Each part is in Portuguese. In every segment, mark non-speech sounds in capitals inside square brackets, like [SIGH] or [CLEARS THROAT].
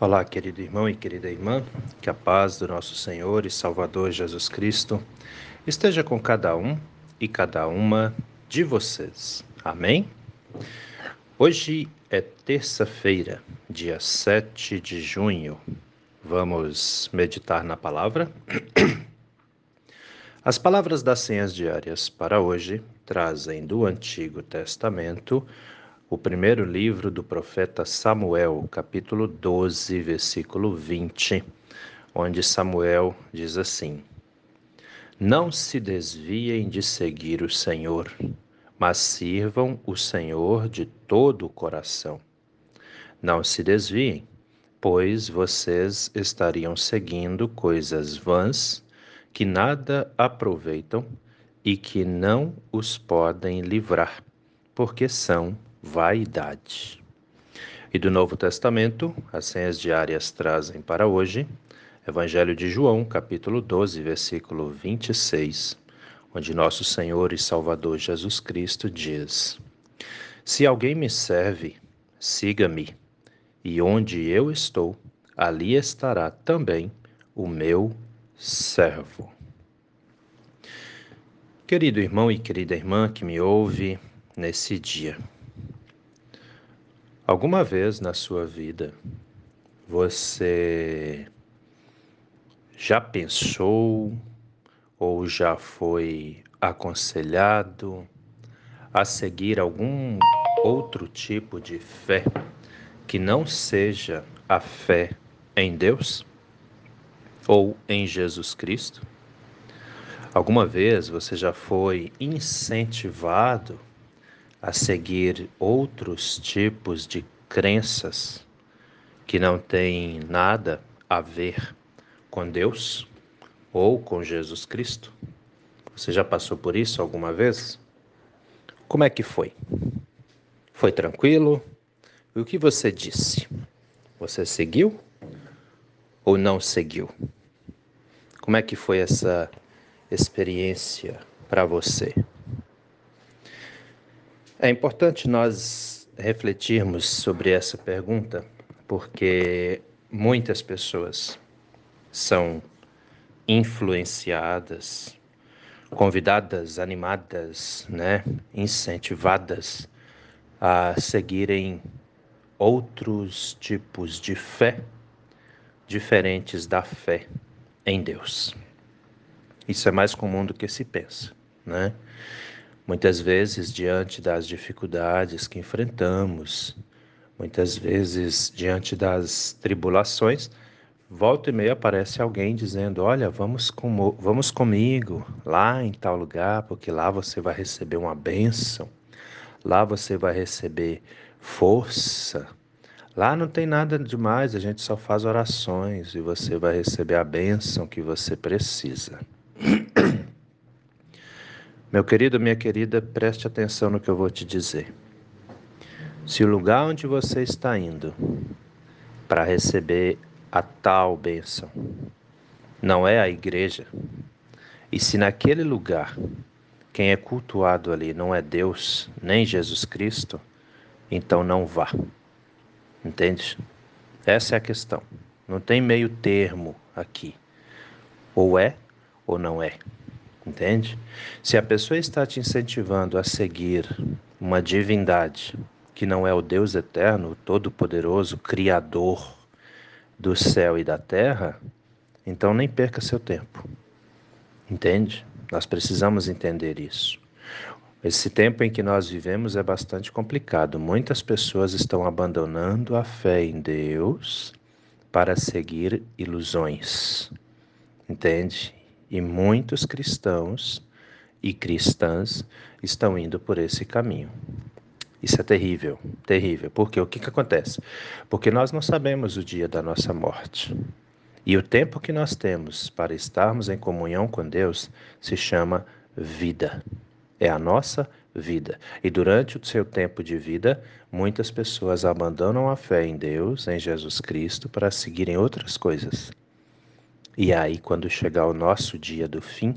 Olá, querido irmão e querida irmã, que a paz do nosso Senhor e Salvador Jesus Cristo esteja com cada um e cada uma de vocês. Amém? Hoje é terça-feira, dia 7 de junho. Vamos meditar na palavra? [CLEARS THROAT] As palavras das senhas diárias para hoje trazem do Antigo Testamento o primeiro livro do profeta Samuel, capítulo 12, versículo 20, onde Samuel diz assim: Não se desviem de seguir o Senhor, mas sirvam o Senhor de todo o coração. Não se desviem, pois vocês estariam seguindo coisas vãs que nada aproveitam e que não os podem livrar, porque são vaidade. E do Novo Testamento, as senhas diárias trazem para hoje Evangelho de João, capítulo 12, versículo 26, onde nosso Senhor e Salvador Jesus Cristo diz: Se alguém me serve, siga-me, e onde eu estou, ali estará também o meu servo. Querido irmão e querida irmã que me ouve nesse dia, Alguma vez na sua vida você já pensou ou já foi aconselhado a seguir algum outro tipo de fé que não seja a fé em Deus ou em Jesus Cristo? Alguma vez você já foi incentivado a seguir outros tipos de crenças que não têm nada a ver com Deus ou com Jesus Cristo? Você já passou por isso alguma vez? Como é que foi? Foi tranquilo? E o que você disse? Você seguiu ou não seguiu? Como é que foi essa experiência para você? É importante nós refletirmos sobre essa pergunta, porque muitas pessoas são influenciadas, convidadas, animadas, né, incentivadas a seguirem outros tipos de fé diferentes da fé em Deus. Isso é mais comum do que se pensa, né? Muitas vezes, diante das dificuldades que enfrentamos, muitas vezes, diante das tribulações, volta e meia aparece alguém dizendo: Olha, vamos, com, vamos comigo lá em tal lugar, porque lá você vai receber uma bênção, lá você vai receber força. Lá não tem nada demais, a gente só faz orações e você vai receber a bênção que você precisa. [CLEARS THROAT] Meu querido, minha querida, preste atenção no que eu vou te dizer. Se o lugar onde você está indo para receber a tal bênção não é a igreja, e se naquele lugar quem é cultuado ali não é Deus nem Jesus Cristo, então não vá. Entende? Essa é a questão. Não tem meio termo aqui. Ou é ou não é. Entende? Se a pessoa está te incentivando a seguir uma divindade que não é o Deus eterno, o todo-poderoso, criador do céu e da terra, então nem perca seu tempo. Entende? Nós precisamos entender isso. Esse tempo em que nós vivemos é bastante complicado. Muitas pessoas estão abandonando a fé em Deus para seguir ilusões. Entende? E muitos cristãos e cristãs estão indo por esse caminho. Isso é terrível, terrível. Porque o que, que acontece? Porque nós não sabemos o dia da nossa morte. E o tempo que nós temos para estarmos em comunhão com Deus se chama vida. É a nossa vida. E durante o seu tempo de vida, muitas pessoas abandonam a fé em Deus, em Jesus Cristo, para seguirem outras coisas. E aí, quando chegar o nosso dia do fim,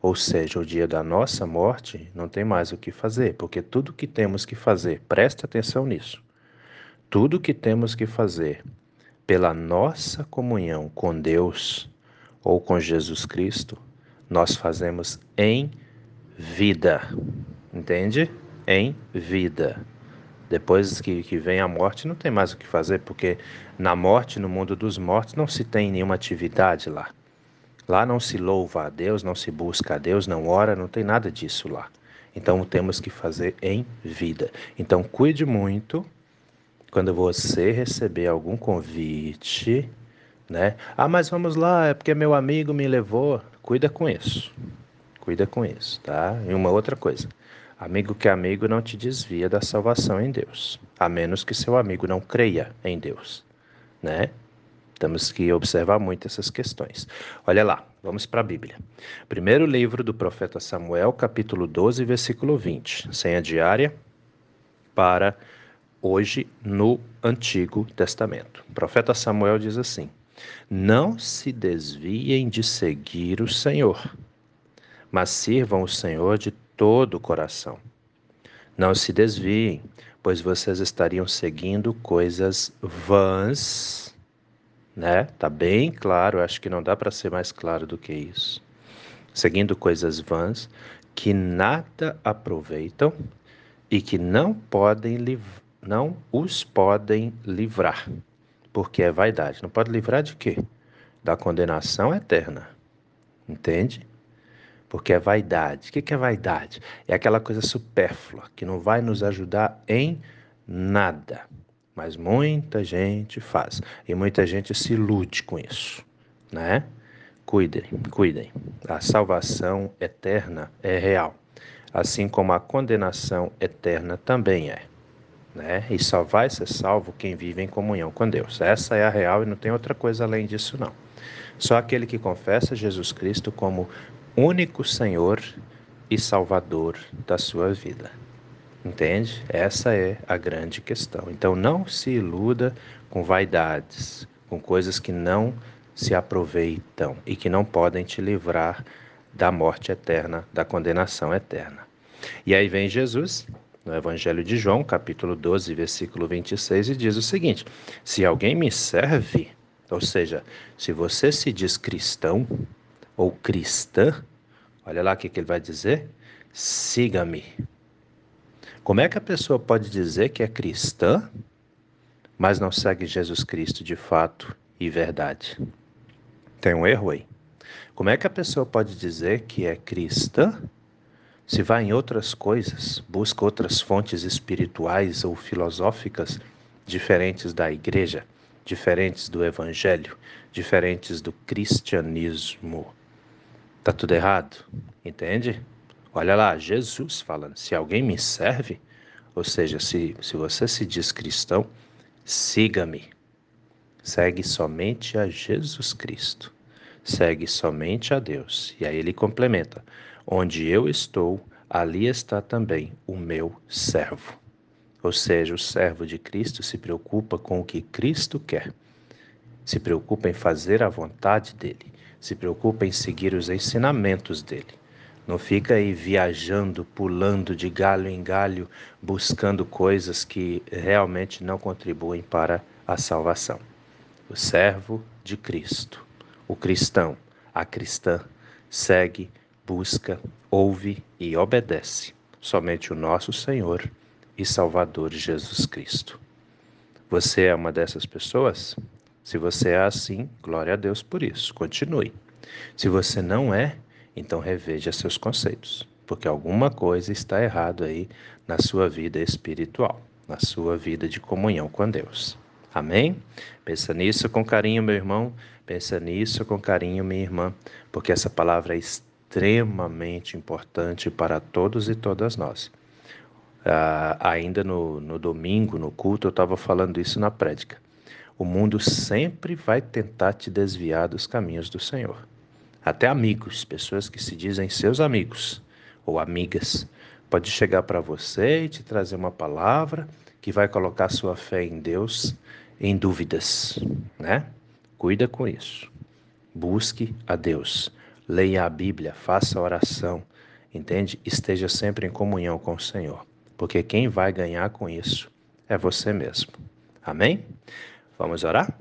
ou seja, o dia da nossa morte, não tem mais o que fazer, porque tudo que temos que fazer, presta atenção nisso, tudo que temos que fazer pela nossa comunhão com Deus ou com Jesus Cristo, nós fazemos em vida. Entende? Em vida. Depois que, que vem a morte, não tem mais o que fazer, porque na morte, no mundo dos mortos, não se tem nenhuma atividade lá. Lá não se louva a Deus, não se busca a Deus, não ora, não tem nada disso lá. Então temos que fazer em vida. Então cuide muito quando você receber algum convite, né? Ah, mas vamos lá, é porque meu amigo me levou. Cuida com isso. Cuida com isso, tá? E uma outra coisa. Amigo que é amigo não te desvia da salvação em Deus, a menos que seu amigo não creia em Deus, né? Temos que observar muito essas questões. Olha lá, vamos para a Bíblia. Primeiro livro do profeta Samuel, capítulo 12, versículo 20. Senha diária para hoje no Antigo Testamento. O profeta Samuel diz assim: Não se desviem de seguir o Senhor, mas sirvam o Senhor de todo o coração. Não se desviem, pois vocês estariam seguindo coisas vãs, né? Tá bem claro, acho que não dá para ser mais claro do que isso. Seguindo coisas vãs que nada aproveitam e que não podem não os podem livrar, porque é vaidade. Não pode livrar de quê? Da condenação eterna. Entende? Porque é vaidade. O que é vaidade? É aquela coisa supérflua que não vai nos ajudar em nada. Mas muita gente faz. E muita gente se ilude com isso. Né? Cuidem, cuidem. A salvação eterna é real. Assim como a condenação eterna também é né? E só vai ser salvo quem vive em comunhão com Deus. Essa é a real e não tem outra coisa além disso não. Só aquele que confessa Jesus Cristo como único Senhor e Salvador da sua vida. Entende? Essa é a grande questão. Então não se iluda com vaidades, com coisas que não se aproveitam e que não podem te livrar da morte eterna, da condenação eterna. E aí vem Jesus no Evangelho de João, capítulo 12, versículo 26, e diz o seguinte: Se alguém me serve, ou seja, se você se diz cristão ou cristã, olha lá o que, que ele vai dizer: siga-me. Como é que a pessoa pode dizer que é cristã, mas não segue Jesus Cristo de fato e verdade? Tem um erro aí. Como é que a pessoa pode dizer que é cristã, se vai em outras coisas, busca outras fontes espirituais ou filosóficas diferentes da igreja, diferentes do evangelho, diferentes do cristianismo. Tá tudo errado, entende? Olha lá, Jesus falando: se alguém me serve, ou seja, se, se você se diz cristão, siga-me. Segue somente a Jesus Cristo. Segue somente a Deus. E aí ele complementa: Onde eu estou, ali está também o meu servo. Ou seja, o servo de Cristo se preocupa com o que Cristo quer, se preocupa em fazer a vontade dele, se preocupa em seguir os ensinamentos dele. Não fica aí viajando, pulando de galho em galho, buscando coisas que realmente não contribuem para a salvação. O servo de Cristo, o cristão, a cristã, segue busca, ouve e obedece somente o nosso Senhor e Salvador Jesus Cristo. Você é uma dessas pessoas? Se você é assim, glória a Deus por isso. Continue. Se você não é, então reveja seus conceitos, porque alguma coisa está errado aí na sua vida espiritual, na sua vida de comunhão com Deus. Amém? Pensa nisso com carinho, meu irmão. Pensa nisso com carinho, minha irmã, porque essa palavra é extremamente importante para todos e todas nós. Uh, ainda no, no domingo, no culto, eu estava falando isso na prédica. O mundo sempre vai tentar te desviar dos caminhos do Senhor. Até amigos, pessoas que se dizem seus amigos ou amigas, pode chegar para você e te trazer uma palavra que vai colocar sua fé em Deus em dúvidas, né? Cuida com isso. Busque a Deus leia a Bíblia, faça oração, entende? Esteja sempre em comunhão com o Senhor, porque quem vai ganhar com isso é você mesmo. Amém? Vamos orar?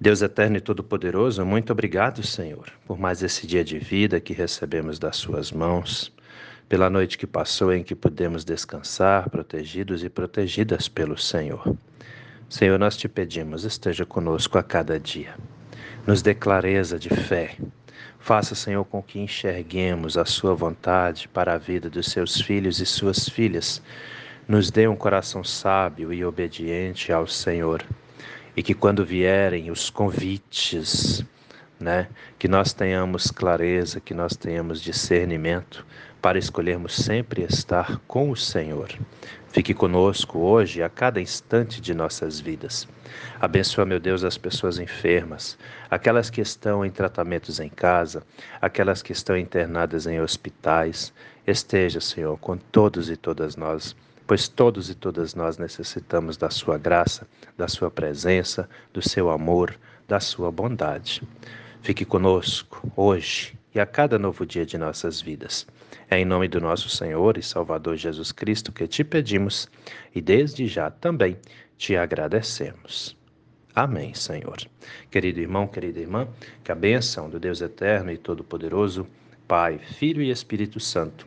Deus eterno e todo-poderoso, muito obrigado, Senhor, por mais esse dia de vida que recebemos das Suas mãos, pela noite que passou em que pudemos descansar, protegidos e protegidas pelo Senhor. Senhor, nós te pedimos, esteja conosco a cada dia. Nos dê clareza de fé. Faça, Senhor, com que enxerguemos a Sua vontade para a vida dos seus filhos e suas filhas nos dê um coração sábio e obediente ao Senhor. E que quando vierem os convites, né, que nós tenhamos clareza, que nós tenhamos discernimento para escolhermos sempre estar com o Senhor. Fique conosco hoje, a cada instante de nossas vidas. Abençoa, meu Deus, as pessoas enfermas, aquelas que estão em tratamentos em casa, aquelas que estão internadas em hospitais. Esteja, Senhor, com todos e todas nós pois todos e todas nós necessitamos da Sua graça, da Sua presença, do Seu amor, da Sua bondade. Fique conosco hoje e a cada novo dia de nossas vidas. É em nome do nosso Senhor e Salvador Jesus Cristo que te pedimos e desde já também te agradecemos. Amém, Senhor. Querido irmão, querida irmã, que a bênção do Deus eterno e todo-poderoso, Pai, Filho e Espírito Santo,